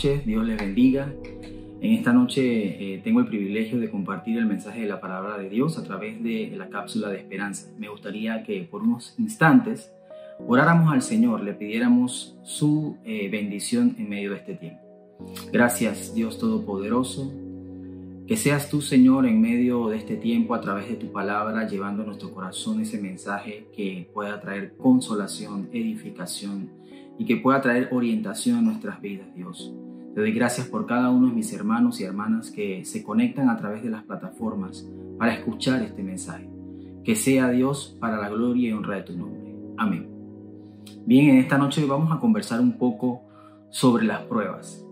Dios les bendiga. En esta noche eh, tengo el privilegio de compartir el mensaje de la palabra de Dios a través de la cápsula de esperanza. Me gustaría que por unos instantes oráramos al Señor, le pidiéramos su eh, bendición en medio de este tiempo. Gracias Dios Todopoderoso. Que seas tú, Señor, en medio de este tiempo a través de tu palabra, llevando a nuestro corazón ese mensaje que pueda traer consolación, edificación y que pueda traer orientación a nuestras vidas, Dios. Te doy gracias por cada uno de mis hermanos y hermanas que se conectan a través de las plataformas para escuchar este mensaje. Que sea Dios para la gloria y honra de tu nombre. Amén. Bien, en esta noche vamos a conversar un poco sobre las pruebas.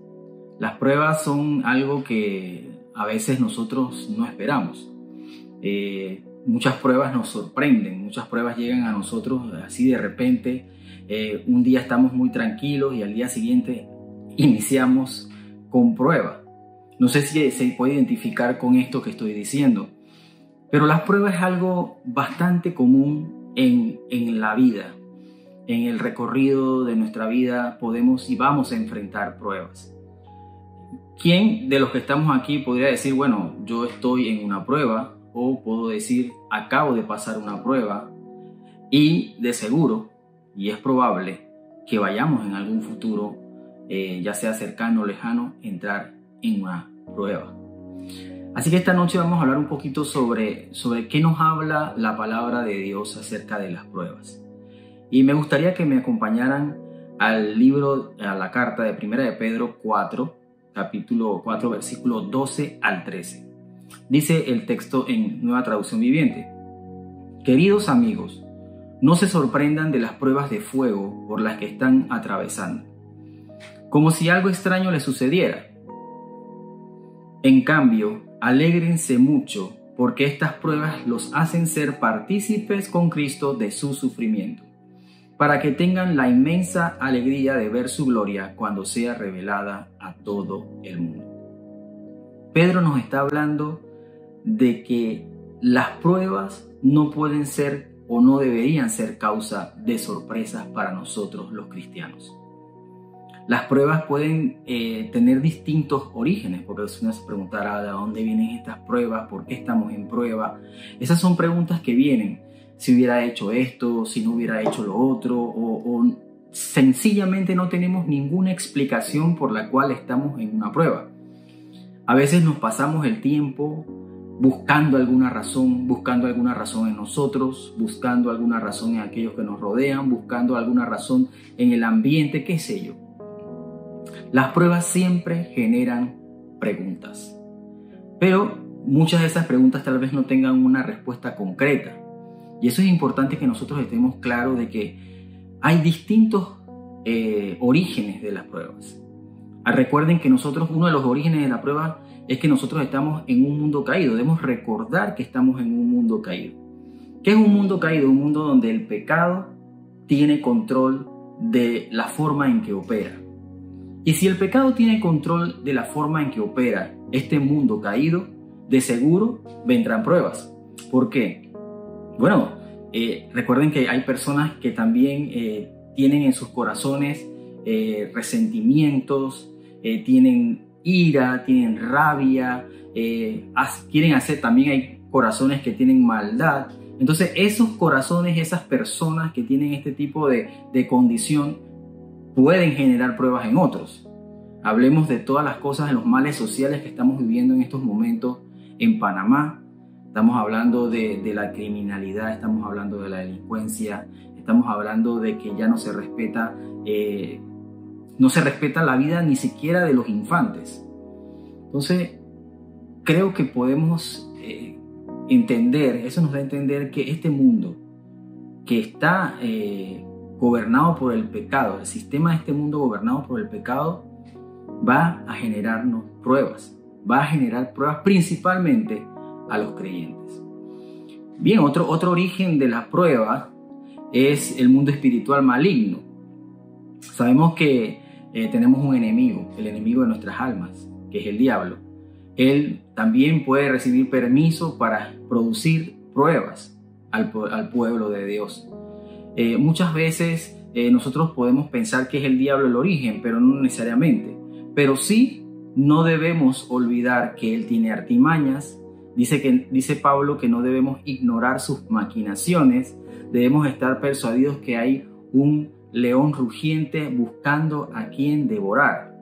Las pruebas son algo que a veces nosotros no esperamos. Eh, muchas pruebas nos sorprenden, muchas pruebas llegan a nosotros así de repente. Eh, un día estamos muy tranquilos y al día siguiente iniciamos con prueba. No sé si se puede identificar con esto que estoy diciendo, pero las pruebas es algo bastante común en, en la vida. En el recorrido de nuestra vida podemos y vamos a enfrentar pruebas. ¿Quién de los que estamos aquí podría decir, bueno, yo estoy en una prueba o puedo decir, acabo de pasar una prueba y de seguro, y es probable, que vayamos en algún futuro, eh, ya sea cercano o lejano, entrar en una prueba. Así que esta noche vamos a hablar un poquito sobre, sobre qué nos habla la palabra de Dios acerca de las pruebas. Y me gustaría que me acompañaran al libro, a la carta de Primera de Pedro 4, capítulo 4, versículo 12 al 13. Dice el texto en Nueva Traducción Viviente. Queridos amigos, no se sorprendan de las pruebas de fuego por las que están atravesando, como si algo extraño les sucediera. En cambio, alégrense mucho porque estas pruebas los hacen ser partícipes con Cristo de su sufrimiento para que tengan la inmensa alegría de ver su gloria cuando sea revelada a todo el mundo. Pedro nos está hablando de que las pruebas no pueden ser o no deberían ser causa de sorpresas para nosotros los cristianos. Las pruebas pueden eh, tener distintos orígenes, porque uno se preguntará de dónde vienen estas pruebas, por qué estamos en prueba. Esas son preguntas que vienen si hubiera hecho esto, si no hubiera hecho lo otro, o, sencillamente no tenemos ninguna explicación por la cual estamos en una prueba. A veces nos pasamos el tiempo buscando alguna razón, buscando alguna razón en nosotros, buscando alguna razón en aquellos que nos rodean, buscando alguna razón en el ambiente, qué sé yo. Las pruebas siempre generan preguntas, pero muchas de esas preguntas tal vez no tengan una respuesta concreta. Y eso es importante que nosotros estemos claros de que hay distintos eh, orígenes de las pruebas. Ah, recuerden que nosotros, uno de los orígenes de la prueba es que nosotros estamos en un mundo caído. Debemos recordar que estamos en un mundo caído. ¿Qué es un mundo caído? Un mundo donde el pecado tiene control de la forma en que opera. Y si el pecado tiene control de la forma en que opera este mundo caído, de seguro vendrán pruebas. ¿Por qué? Bueno, eh, recuerden que hay personas que también eh, tienen en sus corazones eh, resentimientos, tienen ira, tienen rabia, quieren hacer, también hay corazones que tienen maldad. Entonces esos corazones, esas personas que tienen este tipo de, de condición, pueden generar pruebas en otros. Hablemos de todas las cosas, de los males sociales que estamos viviendo en estos momentos en Panamá, Estamos hablando de, la criminalidad, estamos hablando de la delincuencia, estamos hablando de que ya no se respeta, eh, no se respeta la vida ni siquiera de los infantes. Entonces, creo que podemos eh, entender, eso nos da a entender que este mundo que está eh, gobernado por el pecado, el sistema de este mundo gobernado por el pecado, va a generarnos pruebas, va a generar pruebas principalmente a los creyentes. Bien, otro, otro origen de la prueba es el mundo espiritual maligno. Sabemos que eh, tenemos un enemigo, el enemigo de nuestras almas, que es el diablo. Él también puede recibir permiso para producir pruebas al, pueblo de Dios. Eh, muchas veces eh, nosotros podemos pensar que es el diablo el origen, pero no necesariamente. pero sí no debemos olvidar que Él tiene artimañas. Dice, que, dice Pablo que no debemos ignorar sus maquinaciones, debemos estar persuadidos que hay un león rugiente buscando a quien devorar.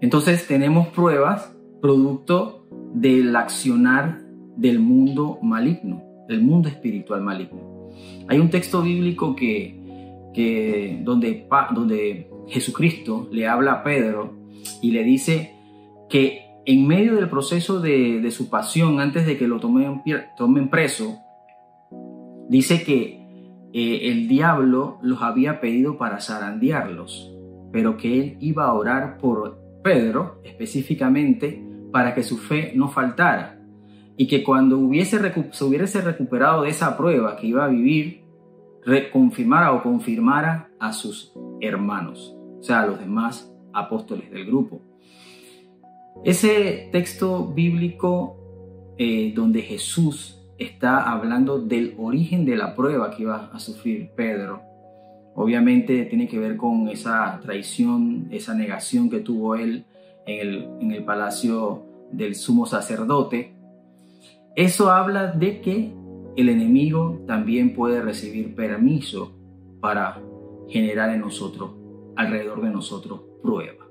Entonces tenemos pruebas producto del accionar del mundo maligno, del mundo espiritual maligno. Hay un texto bíblico que, donde, donde Jesucristo le habla a Pedro y le dice que en medio del proceso de, su pasión, antes de que lo tomen, tomen preso, dice que eh, el diablo los había pedido para zarandearlos, pero que él iba a orar por Pedro específicamente para que su fe no faltara y que cuando hubiese se hubiese recuperado de esa prueba que iba a vivir, reconfirmara o confirmara a sus hermanos, o sea, a los demás apóstoles del grupo. Ese texto bíblico eh, donde Jesús está hablando del origen de la prueba que iba a sufrir Pedro, obviamente tiene que ver con esa traición, esa negación que tuvo él en el, en el palacio del sumo sacerdote. Eso habla de que el enemigo también puede recibir permiso para generar en nosotros, alrededor de nosotros, prueba.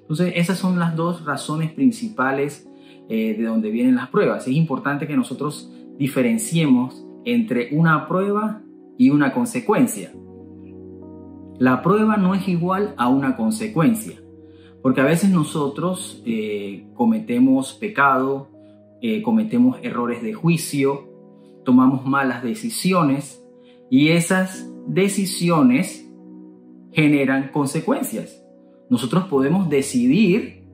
Entonces, esas son las dos razones principales eh, de donde vienen las pruebas. Es importante que nosotros diferenciemos entre una prueba y una consecuencia. La prueba no es igual a una consecuencia, porque a veces nosotros eh, cometemos pecado, eh, cometemos errores de juicio, tomamos malas decisiones y esas decisiones generan consecuencias. Nosotros podemos decidir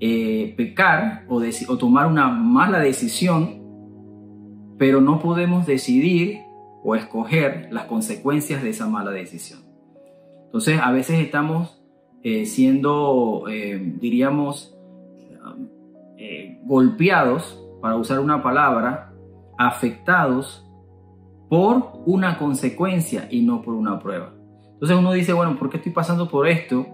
eh, pecar o, tomar una mala decisión, pero no podemos decidir o escoger las consecuencias de esa mala decisión. Entonces, a veces estamos eh, siendo, diríamos, golpeados, para usar una palabra, afectados por una consecuencia y no por una prueba. Entonces uno dice, bueno, ¿por qué estoy pasando por esto?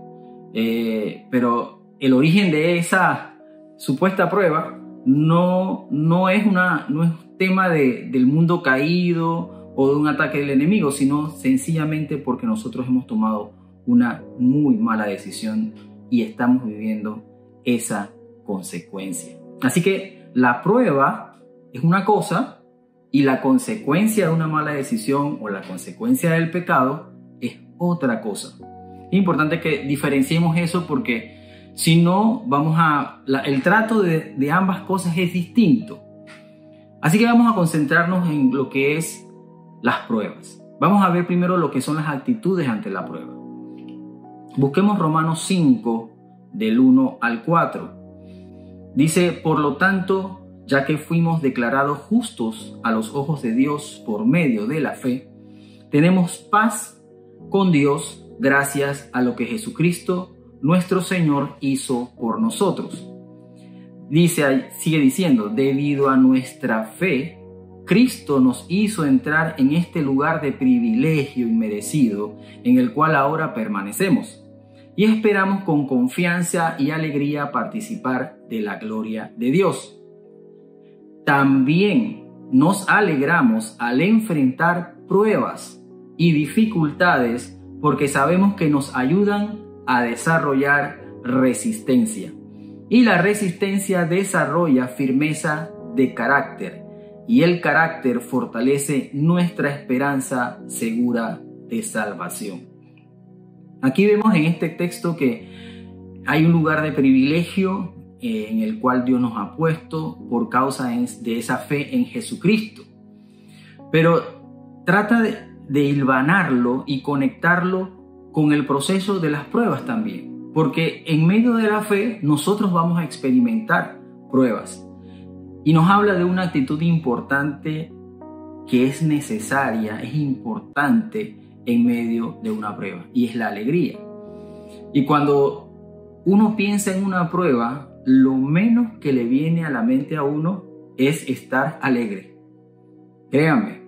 Eh, pero el origen de esa supuesta prueba no, no, es, una, no es tema de, del mundo caído o de un ataque del enemigo, sino sencillamente porque nosotros hemos tomado una muy mala decisión y estamos viviendo esa consecuencia. Así que la prueba es una cosa y la consecuencia de una mala decisión o la consecuencia del pecado es otra cosa. Es importante que diferenciemos eso porque si no, vamos a... el trato de, ambas cosas es distinto. Así que vamos a concentrarnos en lo que es las pruebas. Vamos a ver primero lo que son las actitudes ante la prueba. Busquemos Romanos 5 del 1 al 4. Dice, por lo tanto, ya que fuimos declarados justos a los ojos de Dios por medio de la fe, tenemos paz con Dios gracias a lo que Jesucristo, nuestro Señor, hizo por nosotros. Dice, sigue diciendo, debido a nuestra fe, Cristo nos hizo entrar en este lugar de privilegio inmerecido en el cual ahora permanecemos y esperamos con confianza y alegría participar de la gloria de Dios. También nos alegramos al enfrentar pruebas y dificultades porque sabemos que nos ayudan a desarrollar resistencia. Y la resistencia desarrolla firmeza de carácter y el carácter fortalece nuestra esperanza segura de salvación. Aquí vemos en este texto que hay un lugar de privilegio en el cual Dios nos ha puesto por causa de esa fe en Jesucristo. Pero trata de, de hilvanarlo y conectarlo con el proceso de las pruebas también. Porque en medio de la fe nosotros vamos a experimentar pruebas. Y nos habla de una actitud importante que es necesaria, es importante en medio de una prueba. Y es la alegría. Y cuando uno piensa en una prueba, lo menos que le viene a la mente a uno es estar alegre. Créanme,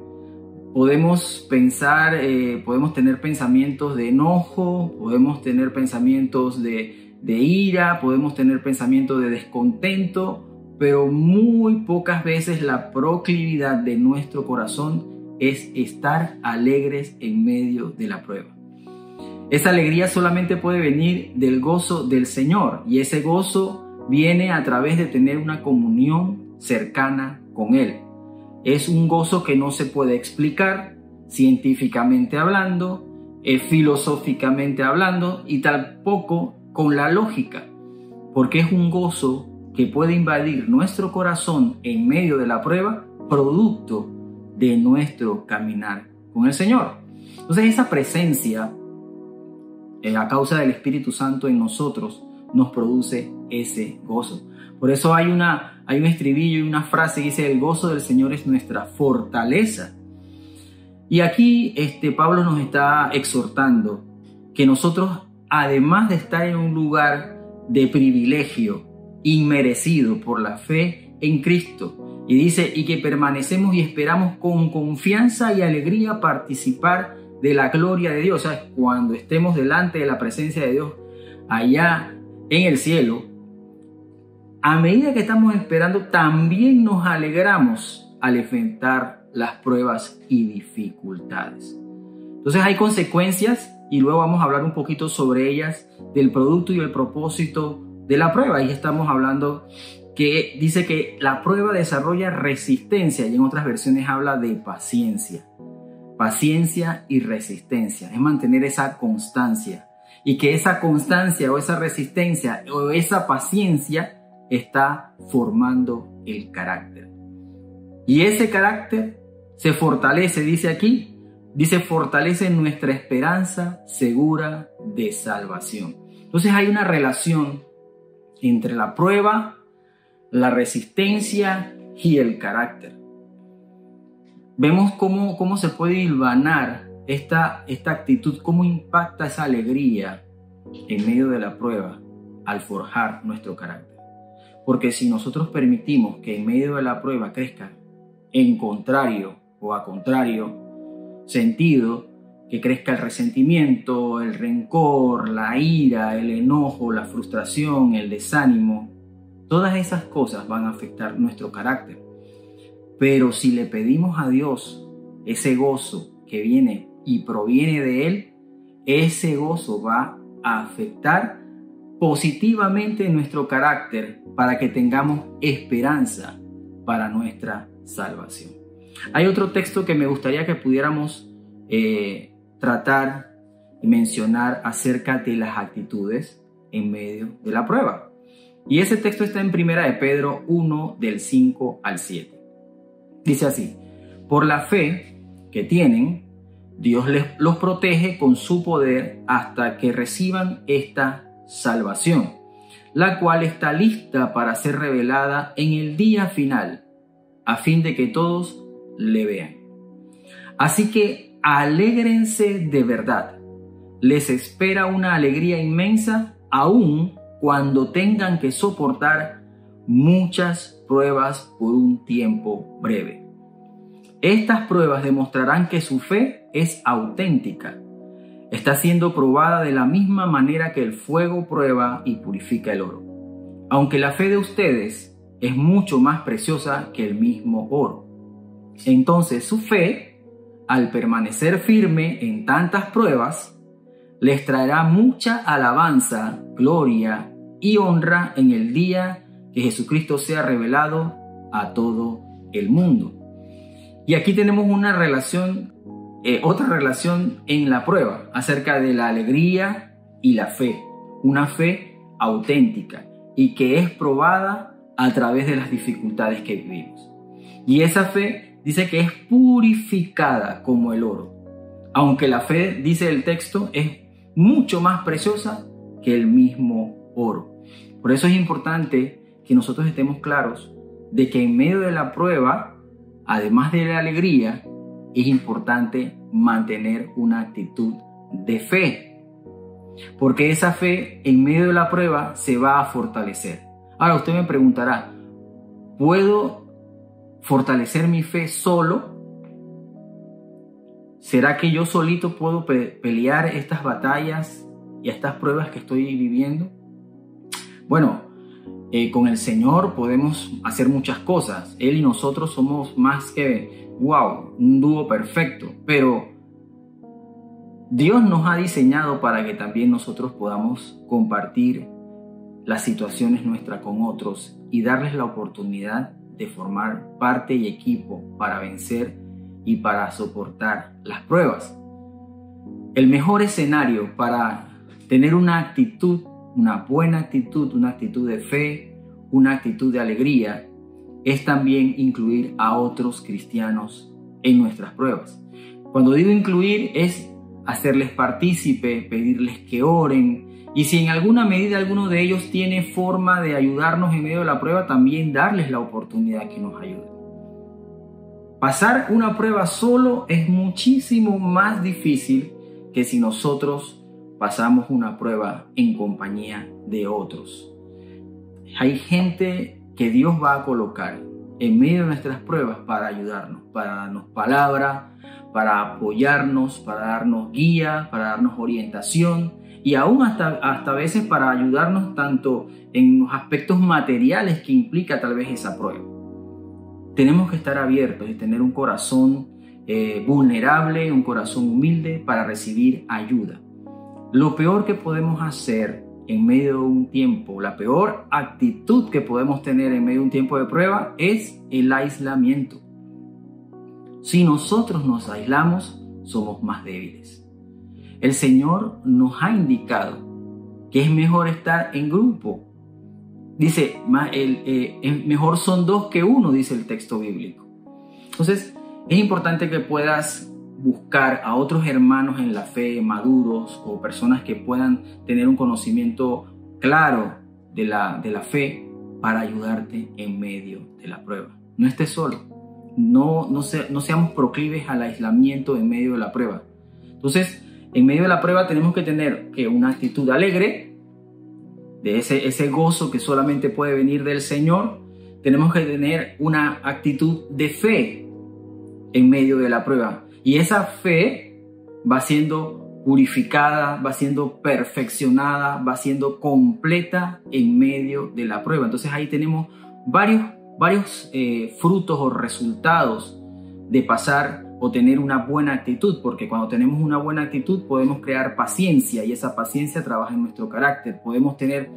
podemos pensar, eh, podemos tener pensamientos de enojo, podemos tener pensamientos de, de ira, podemos tener pensamientos de descontento, pero muy pocas veces la proclividad de nuestro corazón es estar alegres en medio de la prueba. Esa alegría solamente puede venir del gozo del Señor y ese gozo viene a través de tener una comunión cercana con Él. Es un gozo que no se puede explicar científicamente hablando, eh, filosóficamente hablando y tampoco con la lógica, porque es un gozo que puede invadir nuestro corazón en medio de la prueba, producto de nuestro caminar con el Señor. Entonces esa presencia, eh, a causa del Espíritu Santo en nosotros, nos produce ese gozo. Por eso hay, una, hay un estribillo y una frase que dice, el gozo del Señor es nuestra fortaleza. Y aquí este, Pablo nos está exhortando que nosotros, además de estar en un lugar de privilegio, inmerecido por la fe en Cristo. Y dice, y que permanecemos y esperamos con confianza y alegría participar de la gloria de Dios. O sea, cuando estemos delante de la presencia de Dios allá en el cielo, a medida que estamos esperando, también nos alegramos al enfrentar las pruebas y dificultades. Entonces hay consecuencias y luego vamos a hablar un poquito sobre ellas, del producto y el propósito de la prueba. Y estamos hablando que dice que la prueba desarrolla resistencia y en otras versiones habla de paciencia. Paciencia y resistencia. Es mantener esa constancia. Y que esa constancia o esa resistencia o esa paciencia está formando el carácter. Y ese carácter se fortalece, dice aquí, dice fortalece nuestra esperanza segura de salvación. Entonces hay una relación entre la prueba, la resistencia y el carácter. Vemos cómo, cómo se puede hilvanar esta, esta actitud, cómo impacta esa alegría en medio de la prueba al forjar nuestro carácter. Porque si nosotros permitimos que en medio de la prueba crezca en contrario o a contrario sentido, que crezca el resentimiento, el rencor, la ira, el enojo, la frustración, el desánimo. Todas esas cosas van a afectar nuestro carácter. Pero si le pedimos a Dios ese gozo que viene y proviene de Él, ese gozo va a afectar positivamente nuestro carácter para que tengamos esperanza para nuestra salvación. Hay otro texto que me gustaría que pudiéramos eh, tratar y mencionar acerca de las actitudes en medio de la prueba. Y ese texto está en Primera de Pedro 1 del 5 al 7. Dice así, por la fe que tienen, Dios les, los protege con su poder hasta que reciban esta salvación, la cual está lista para ser revelada en el día final, a fin de que todos le vean. Así que alégrense de verdad. Les espera una alegría inmensa aún cuando tengan que soportar muchas pruebas por un tiempo breve. Estas pruebas demostrarán que su fe es auténtica. Está siendo probada de la misma manera que el fuego prueba y purifica el oro. Aunque la fe de ustedes es mucho más preciosa que el mismo oro. Entonces su fe al permanecer firme en tantas pruebas, les traerá mucha alabanza, gloria y honra en el día que Jesucristo sea revelado a todo el mundo. Y aquí tenemos una relación, eh, otra relación en la prueba acerca de la alegría y la fe, una fe auténtica y que es probada a través de las dificultades que vivimos. Y esa fe dice que es purificada como el oro. Aunque la fe, dice el texto, es mucho más preciosa que el mismo oro. Por eso es importante que nosotros estemos claros de que en medio de la prueba, además de la alegría, es importante mantener una actitud de fe. Porque esa fe en medio de la prueba se va a fortalecer. Ahora usted me preguntará, ¿puedo fortalecer mi fe solo? ¿Será que yo solito puedo pelear estas batallas y estas pruebas que estoy viviendo? Bueno, eh, con el Señor podemos hacer muchas cosas. Él y nosotros somos más que, wow, un dúo perfecto. Pero Dios nos ha diseñado para que también nosotros podamos compartir las situaciones nuestras con otros y darles la oportunidad de formar parte y equipo para vencer y para soportar las pruebas. El mejor escenario para tener una actitud una buena actitud, una actitud de fe, una actitud de alegría, es también incluir a otros cristianos en nuestras pruebas. Cuando digo incluir es hacerles partícipe, pedirles que oren, y si en alguna medida alguno de ellos tiene forma de ayudarnos en medio de la prueba, también darles la oportunidad que nos ayuden. Pasar una prueba solo es muchísimo más difícil que si nosotros pasamos una prueba en compañía de otros. Hay gente que Dios va a colocar en medio de nuestras pruebas para ayudarnos, para darnos palabra, para apoyarnos, para darnos guía, para darnos orientación y aún hasta, hasta veces para ayudarnos tanto en los aspectos materiales que implica tal vez esa prueba. Tenemos que estar abiertos y tener un corazón eh, vulnerable, un corazón humilde para recibir ayuda. Lo peor que podemos hacer en medio de un tiempo, la peor actitud que podemos tener en medio de un tiempo de prueba es el aislamiento. Si nosotros nos aislamos, somos más débiles. El Señor nos ha indicado que es mejor estar en grupo. Dice, eh, mejor son dos que uno, dice el texto bíblico. Entonces, es importante que puedas buscar a otros hermanos en la fe maduros o personas que puedan tener un conocimiento claro de la, de la fe para ayudarte en medio de la prueba. No estés solo. No, no, no seamos proclives al aislamiento en medio de la prueba. Entonces, en medio de la prueba tenemos que tener que una actitud alegre, de ese, ese gozo que solamente puede venir del Señor. Tenemos que tener una actitud de fe en medio de la prueba. Y esa fe va siendo purificada, va siendo perfeccionada, va siendo completa en medio de la prueba. Entonces ahí tenemos varios, varios eh, frutos o resultados de pasar o tener una buena actitud, porque cuando tenemos una buena actitud podemos crear paciencia y esa paciencia trabaja en nuestro carácter. Podemos tener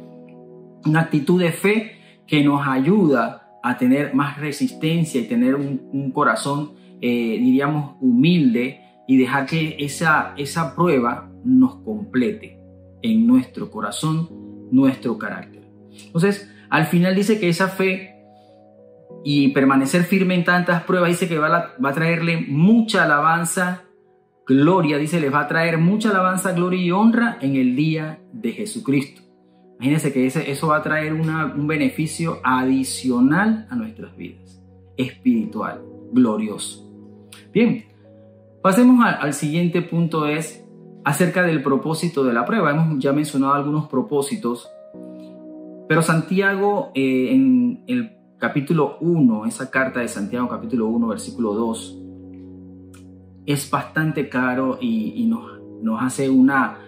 una actitud de fe que nos ayuda a tener más resistencia y tener un, un corazón eh, diríamos, humilde y dejar que esa, esa prueba nos complete en nuestro corazón, nuestro carácter. Entonces, al final dice que esa fe y permanecer firme en tantas pruebas, dice que va a, va a traerle mucha alabanza, gloria, dice, les va a traer mucha alabanza, gloria y honra en el día de Jesucristo. Imagínense que ese, eso va a traer un beneficio adicional a nuestras vidas, espiritual, glorioso. Bien, pasemos al, siguiente punto, es acerca del propósito de la prueba. Hemos ya mencionado algunos propósitos, pero Santiago eh, en el capítulo 1, esa carta de Santiago capítulo 1, versículo 2, es bastante claro y, nos, nos, hace una,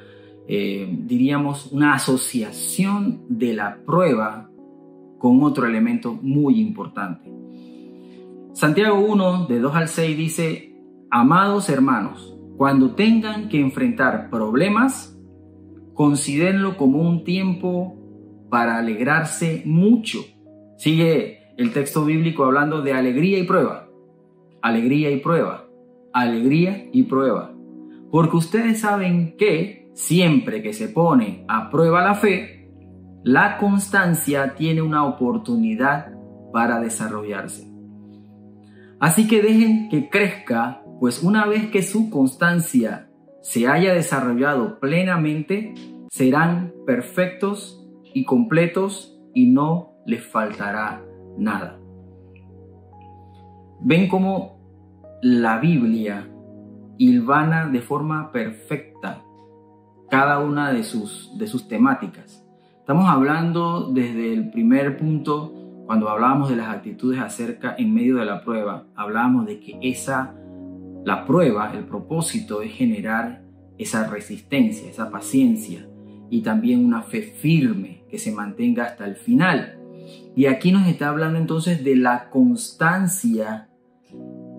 eh, diríamos, una asociación de la prueba con otro elemento muy importante. Santiago 1, de 2 al 6 dice, amados hermanos, cuando tengan que enfrentar problemas, considérenlo como un tiempo para alegrarse mucho. Sigue el texto bíblico hablando de alegría y prueba. Alegría y prueba. Alegría y prueba. Porque ustedes saben que siempre que se pone a prueba la fe, la constancia tiene una oportunidad para desarrollarse. Así que dejen que crezca, pues una vez que su constancia se haya desarrollado plenamente, serán perfectos y completos y no les faltará nada. Ven cómo la Biblia hilvana de forma perfecta cada una de sus, de sus temáticas. Estamos hablando desde el primer punto cuando hablábamos de las actitudes acerca en medio de la prueba, hablábamos de que esa, la prueba, el propósito es generar esa resistencia, esa paciencia. y también una fe firme que se mantenga hasta el final. Y aquí nos está hablando entonces de la constancia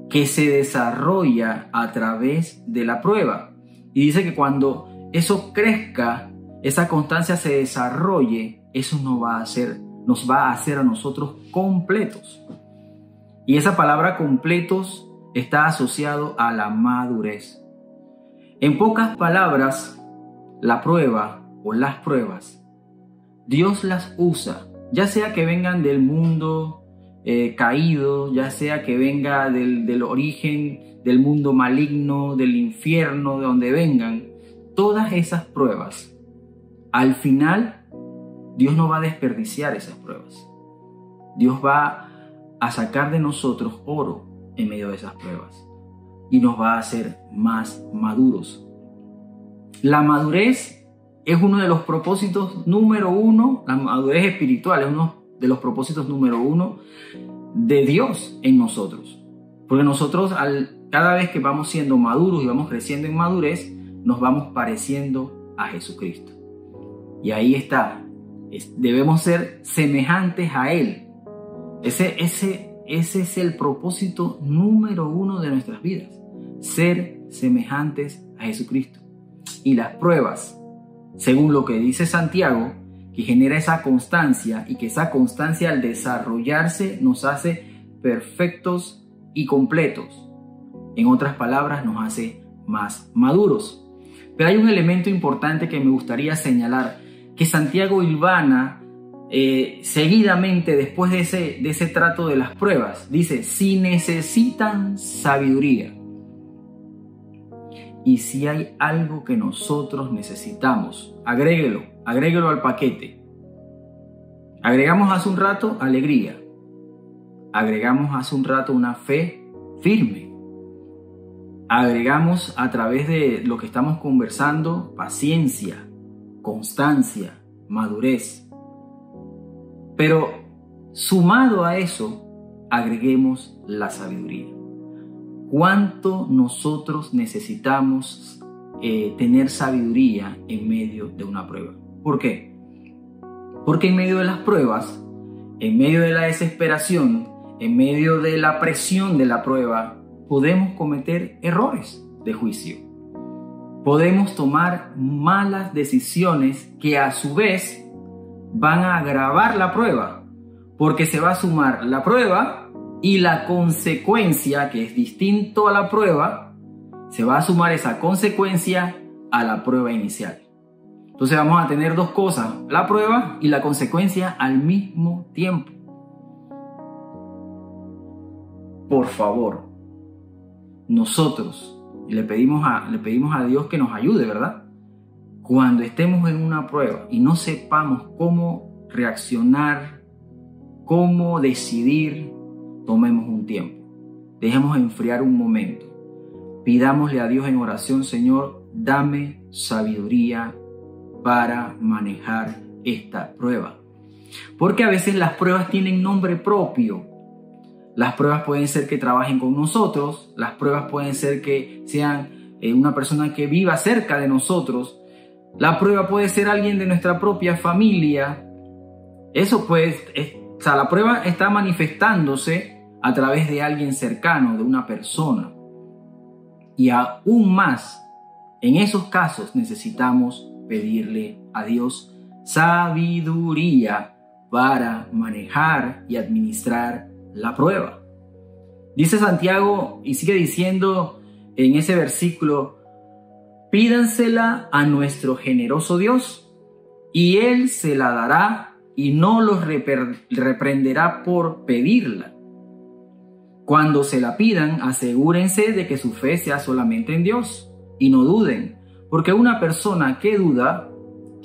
que se desarrolla a través de la prueba. Y dice que cuando eso crezca, esa constancia se desarrolle, eso nos va a hacer, nos va a hacer a nosotros completos. Y esa palabra completos está asociado a la madurez. En pocas palabras, la prueba o las pruebas, Dios las usa, ya sea que vengan del mundo eh, caído, ya sea que venga del, del origen del mundo maligno, del infierno, de donde vengan, todas esas pruebas, al final Dios no va a desperdiciar esas pruebas. Dios va a sacar de nosotros oro en medio de esas pruebas y nos va a hacer más maduros. La madurez es uno de los propósitos número uno, la madurez espiritual es uno de los propósitos número uno de Dios en nosotros. Porque nosotros al, cada vez que vamos siendo maduros y vamos creciendo en madurez, nos vamos pareciendo a Jesucristo. Y ahí está, debemos ser semejantes a Él. Ese, ese, ese es el propósito número uno de nuestras vidas, ser semejantes a Jesucristo. Y las pruebas, según lo que dice Santiago, que genera esa constancia y que esa constancia al desarrollarse nos hace perfectos y completos. En otras palabras, nos hace más maduros. Pero hay un elemento importante que me gustaría señalar, que Santiago Ilvana, eh, seguidamente después de ese, de ese trato de las pruebas, dice, si necesitan sabiduría, y si hay algo que nosotros necesitamos, agréguelo, agréguelo al paquete. Agregamos hace un rato alegría. Agregamos hace un rato una fe firme. Agregamos a través de lo que estamos conversando paciencia, constancia, madurez. Pero sumado a eso, agreguemos la sabiduría cuánto nosotros necesitamos eh, tener sabiduría en medio de una prueba. ¿Por qué? Porque en medio de las pruebas, en medio de la desesperación, en medio de la presión de la prueba, podemos cometer errores de juicio. Podemos tomar malas decisiones que a su vez van a agravar la prueba, porque se va a sumar la prueba y la consecuencia, que es distinto a la prueba, se va a sumar esa consecuencia a la prueba inicial. Entonces vamos a tener dos cosas, la prueba y la consecuencia al mismo tiempo. Por favor, nosotros le pedimos a, le pedimos a Dios que nos ayude, ¿verdad? Cuando estemos en una prueba y no sepamos cómo reaccionar, cómo decidir, tomemos un tiempo, dejemos enfriar un momento, pidámosle a Dios en oración, Señor, dame sabiduría para manejar esta prueba. Porque a veces las pruebas tienen nombre propio. Las pruebas pueden ser que trabajen con nosotros, las pruebas pueden ser que sean eh, una persona que viva cerca de nosotros, la prueba puede ser alguien de nuestra propia familia. Eso pues, o sea, la prueba está manifestándose a través de alguien cercano, de una persona. Y aún más, en esos casos necesitamos pedirle a Dios sabiduría para manejar y administrar la prueba. Dice Santiago y sigue diciendo en ese versículo, pídansela a nuestro generoso Dios y Él se la dará y no los reprenderá por pedirla. Cuando se la pidan, asegúrense de que su fe sea solamente en Dios y no duden, porque una persona que duda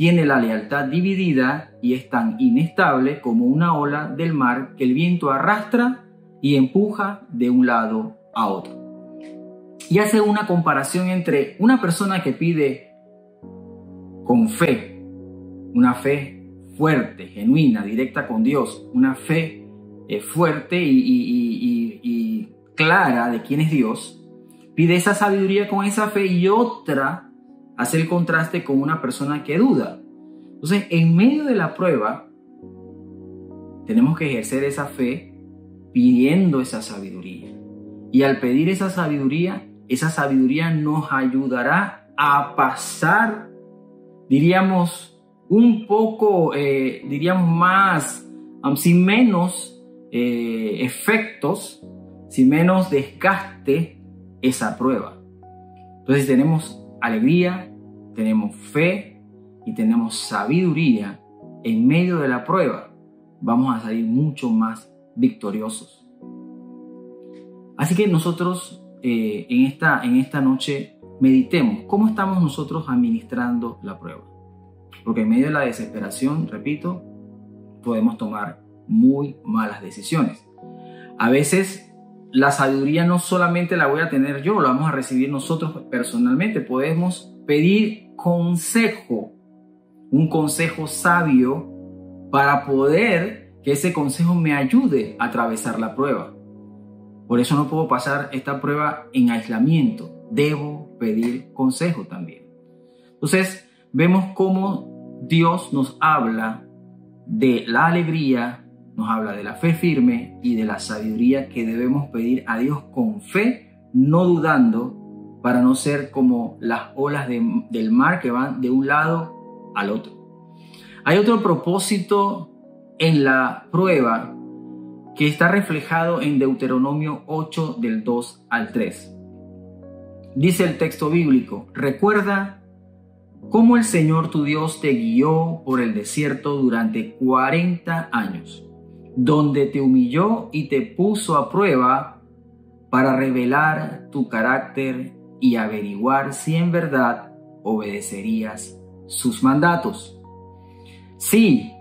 tiene la lealtad dividida y es tan inestable como una ola del mar que el viento arrastra y empuja de un lado a otro. Y hace una comparación entre una persona que pide con fe, una fe fuerte, genuina, directa con Dios, una fe fuerte y, clara de quién es Dios, pide esa sabiduría con esa fe y otra hace el contraste con una persona que duda. Entonces, en medio de la prueba, tenemos que ejercer esa fe pidiendo esa sabiduría. Y al pedir esa sabiduría, esa sabiduría nos ayudará a pasar, diríamos, un poco, eh, diríamos más, sin menos eh, efectos, sin menos desgaste esa prueba. Entonces tenemos alegría, tenemos fe y tenemos sabiduría en medio de la prueba. Vamos a salir mucho más victoriosos. Así que nosotros eh, en, esta, en esta noche meditemos cómo estamos nosotros administrando la prueba. Porque en medio de la desesperación, repito, podemos tomar muy malas decisiones. A veces la sabiduría no solamente la voy a tener yo, la vamos a recibir nosotros personalmente. Podemos pedir consejo, un consejo sabio para poder que ese consejo me ayude a atravesar la prueba. Por eso no puedo pasar esta prueba en aislamiento. Debo pedir consejo también. Entonces, vemos cómo Dios nos habla de la alegría, nos habla de la fe firme y de la sabiduría que debemos pedir a Dios con fe, no dudando, para no ser como las olas del mar que van de un lado al otro. Hay otro propósito en la prueba que está reflejado en Deuteronomio 8 del 2 al 3. Dice el texto bíblico, recuerda cómo el Señor tu Dios te guió por el desierto durante 40 años donde te humilló y te puso a prueba para revelar tu carácter y averiguar si en verdad obedecerías sus mandatos. Sí,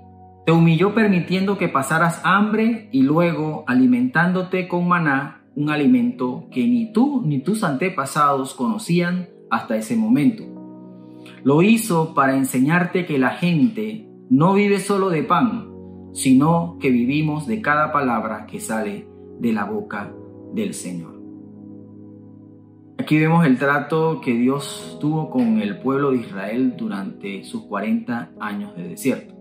te humilló permitiendo que pasaras hambre y luego alimentándote con maná, un alimento que ni tú ni tus antepasados conocían hasta ese momento. Lo hizo para enseñarte que la gente no vive solo de pan, sino que vivimos de cada palabra que sale de la boca del Señor. Aquí vemos el trato que Dios tuvo con el pueblo de Israel durante sus 40 años de desierto.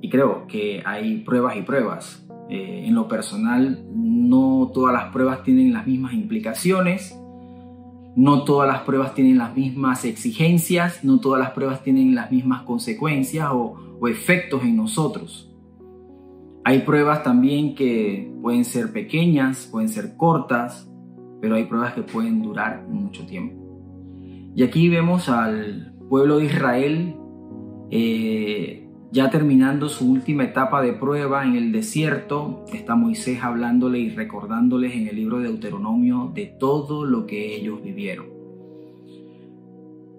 Y creo que hay pruebas y pruebas. Eh, en lo personal, no todas las pruebas tienen las mismas implicaciones, no todas las pruebas tienen las mismas exigencias, no todas las pruebas tienen las mismas consecuencias o, o efectos en nosotros. Hay pruebas también que pueden ser pequeñas, pueden ser cortas, pero hay pruebas que pueden durar mucho tiempo. Y aquí vemos al pueblo de Israel eh, ya terminando su última etapa de prueba en el desierto. Está Moisés hablándole y recordándoles en el libro de Deuteronomio de todo lo que ellos vivieron.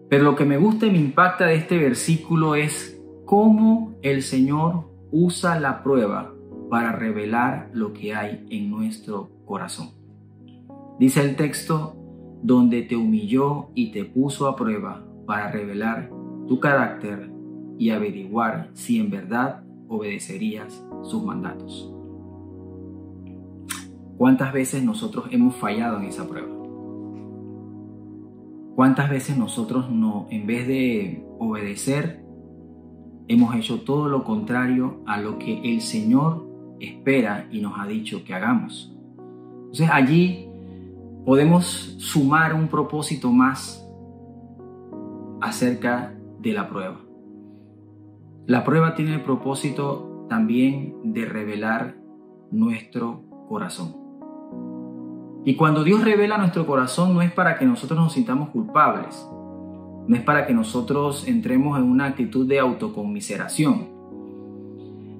Pero lo que me gusta y me impacta de este versículo es cómo el Señor usa la prueba para revelar lo que hay en nuestro corazón. Dice el texto, donde te humilló y te puso a prueba para revelar tu carácter y averiguar si en verdad obedecerías sus mandatos. ¿Cuántas veces nosotros hemos fallado en esa prueba? ¿Cuántas veces nosotros no, en vez de obedecer, hemos hecho todo lo contrario a lo que el Señor espera y nos ha dicho que hagamos. Entonces allí podemos sumar un propósito más acerca de la prueba. La prueba tiene el propósito también de revelar nuestro corazón. Y cuando Dios revela nuestro corazón no es para que nosotros nos sintamos culpables, no es para que nosotros entremos en una actitud de autoconmiseración.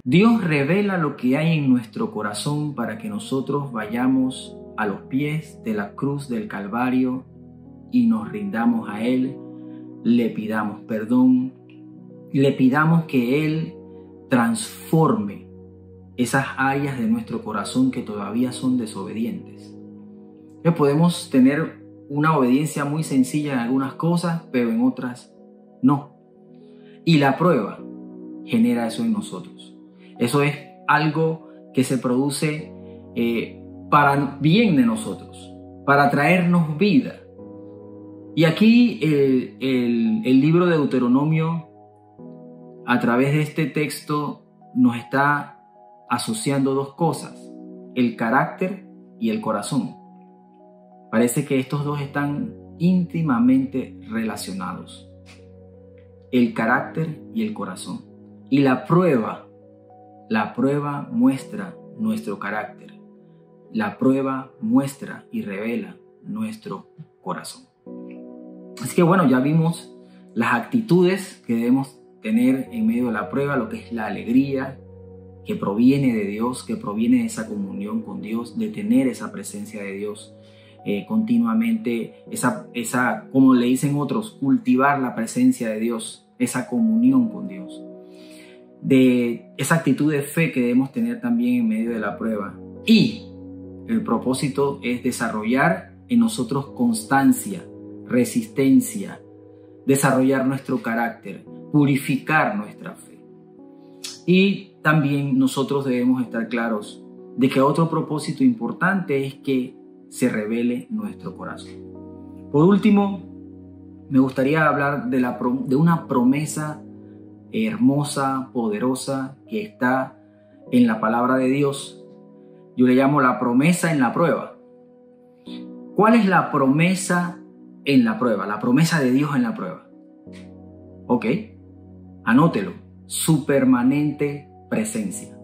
Dios revela lo que hay en nuestro corazón para que nosotros vayamos a los pies de la cruz del Calvario y nos rindamos a Él, le pidamos perdón, le pidamos que Él transforme esas áreas de nuestro corazón que todavía son desobedientes. Que podemos tener una obediencia muy sencilla en algunas cosas, pero en otras no. Y la prueba genera eso en nosotros. Eso es algo que se produce eh, para bien de nosotros, para traernos vida. Y aquí el, libro de Deuteronomio a través de este texto nos está asociando dos cosas, el carácter y el corazón. Parece que estos dos están íntimamente relacionados. El carácter y el corazón. Y la prueba, la prueba muestra nuestro carácter. La prueba muestra y revela nuestro corazón. Así que bueno, ya vimos las actitudes que debemos tener en medio de la prueba, lo que es la alegría que proviene de Dios, que proviene de esa comunión con Dios, de tener esa presencia de Dios eh, continuamente, esa, esa, como le dicen otros, cultivar la presencia de Dios, esa comunión con Dios, de esa actitud de fe que debemos tener también en medio de la prueba. Y el propósito es desarrollar en nosotros constancia, resistencia, desarrollar nuestro carácter, purificar nuestra fe. Y también nosotros debemos estar claros de que otro propósito importante es que se revele nuestro corazón. Por último, me gustaría hablar de, la, de una promesa hermosa, poderosa, que está en la palabra de Dios. Yo le llamo la promesa en la prueba. ¿Cuál es la promesa en la prueba? La promesa de Dios en la prueba. Ok, anótelo. Su permanente presencia.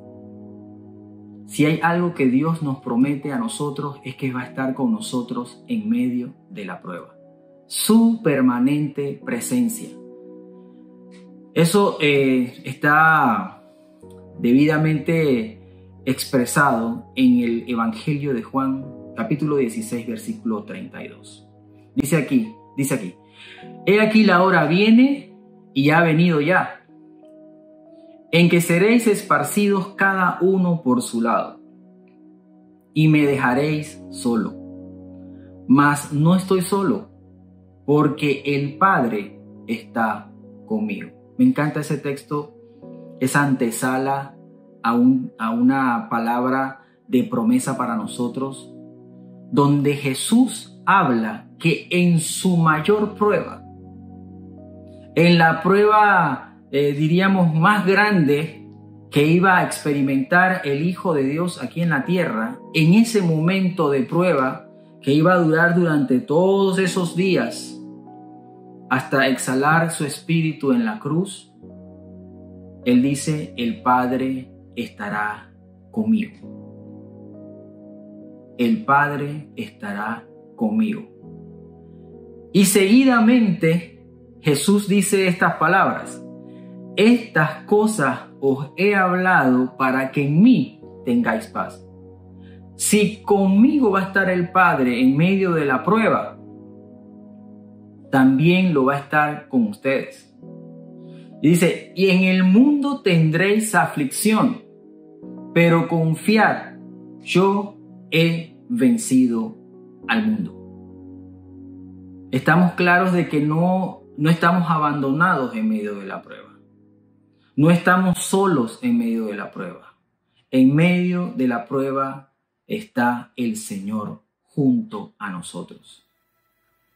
Si hay algo que Dios nos promete a nosotros es que va a estar con nosotros en medio de la prueba. Su permanente presencia. Eso eh, está debidamente expresado en el Evangelio de Juan, capítulo 16, versículo 32. Dice aquí, dice aquí, he aquí la hora viene y ha venido ya en que seréis esparcidos cada uno por su lado, y me dejaréis solo. Mas no estoy solo, porque el Padre está conmigo. Me encanta ese texto, esa antesala a, una palabra de promesa para nosotros, donde Jesús habla que en su mayor prueba, en la prueba eh, diríamos, más grande que iba a experimentar el Hijo de Dios aquí en la tierra, en ese momento de prueba que iba a durar durante todos esos días, hasta exhalar su espíritu en la cruz, Él dice, el Padre estará conmigo. El Padre estará conmigo. Y seguidamente Jesús dice estas palabras, estas cosas os he hablado para que en mí tengáis paz. Si conmigo va a estar el Padre en medio de la prueba, también lo va a estar con ustedes. Y dice, y en el mundo tendréis aflicción, pero confiad, yo he vencido al mundo. Estamos claros de que no, no estamos abandonados en medio de la prueba. No estamos solos en medio de la prueba. En medio de la prueba está el Señor junto a nosotros.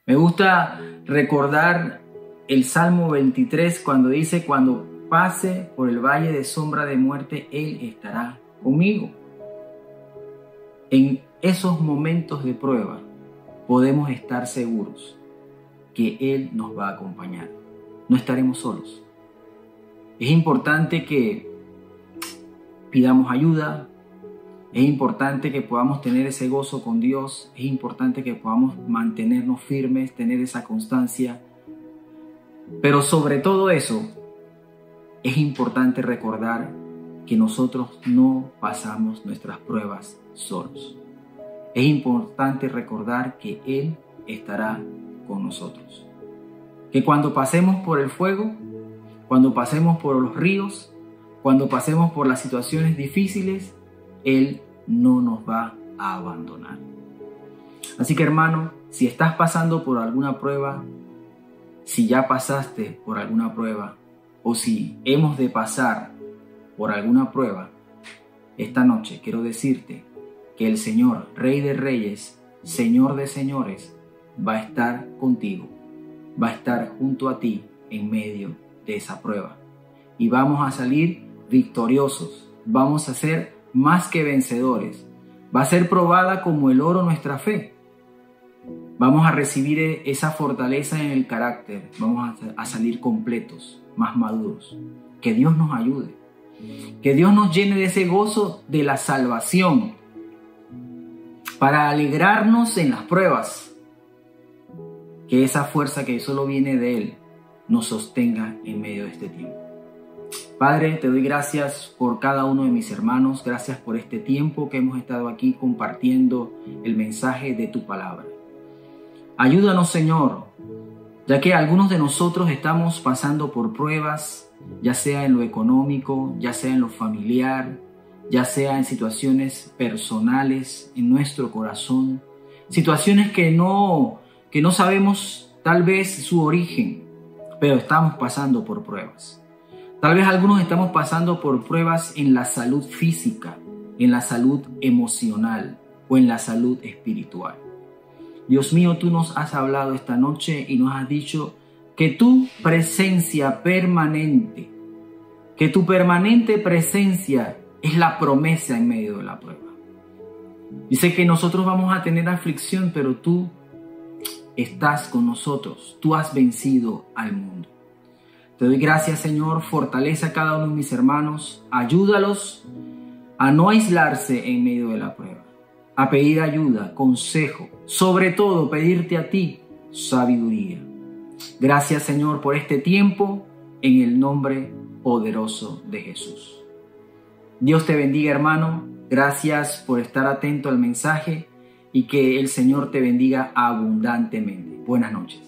Me gusta recordar el Salmo 23 cuando dice, cuando pase por el valle de sombra de muerte, Él estará conmigo. En esos momentos de prueba podemos estar seguros que Él nos va a acompañar. No estaremos solos. Es importante que pidamos ayuda, es importante que podamos tener ese gozo con Dios, es importante que podamos mantenernos firmes, tener esa constancia, pero sobre todo eso, es importante recordar que nosotros no pasamos nuestras pruebas solos. Es importante recordar que Él estará con nosotros. Que cuando pasemos por el fuego, cuando pasemos por los ríos, cuando pasemos por las situaciones difíciles, Él no nos va a abandonar. Así que hermano, si estás pasando por alguna prueba, si ya pasaste por alguna prueba o si hemos de pasar por alguna prueba, esta noche quiero decirte que el Señor, Rey de Reyes, Señor de Señores, va a estar contigo, va a estar junto a ti en medio esa prueba. y vamos a salir victoriosos. Vamos a ser más que vencedores. Va a ser probada como el oro nuestra fe. Vamos a recibir esa fortaleza en el carácter. Vamos a, salir completos, más maduros. Que Dios nos ayude. Que Dios nos llene de ese gozo de la salvación para alegrarnos en las pruebas. Que esa fuerza que solo viene de Él nos sostenga en medio de este tiempo. Padre, te doy gracias por cada uno de mis hermanos, gracias por este tiempo que hemos estado aquí compartiendo el mensaje de tu palabra. Ayúdanos, Señor, ya que algunos de nosotros estamos pasando por pruebas, ya sea en lo económico, ya sea en lo familiar, ya sea en situaciones personales, en nuestro corazón, situaciones que no, que no sabemos tal vez su origen, pero estamos pasando por pruebas. Tal vez algunos estamos pasando por pruebas en la salud física, en la salud emocional o en la salud espiritual. Dios mío, tú nos has hablado esta noche y nos has dicho que tu presencia permanente, que tu permanente presencia es la promesa en medio de la prueba. Dice que nosotros vamos a tener aflicción, pero tú estás con nosotros. Tú has vencido al mundo. Te doy gracias, Señor. Fortaleza a cada uno de mis hermanos. Ayúdalos a no aislarse en medio de la prueba. A pedir ayuda, consejo. Sobre todo, pedirte a ti sabiduría. Gracias, Señor, por este tiempo en el nombre poderoso de Jesús. Dios te bendiga, hermano. Gracias por estar atento al mensaje y que el Señor te bendiga abundantemente. Buenas noches.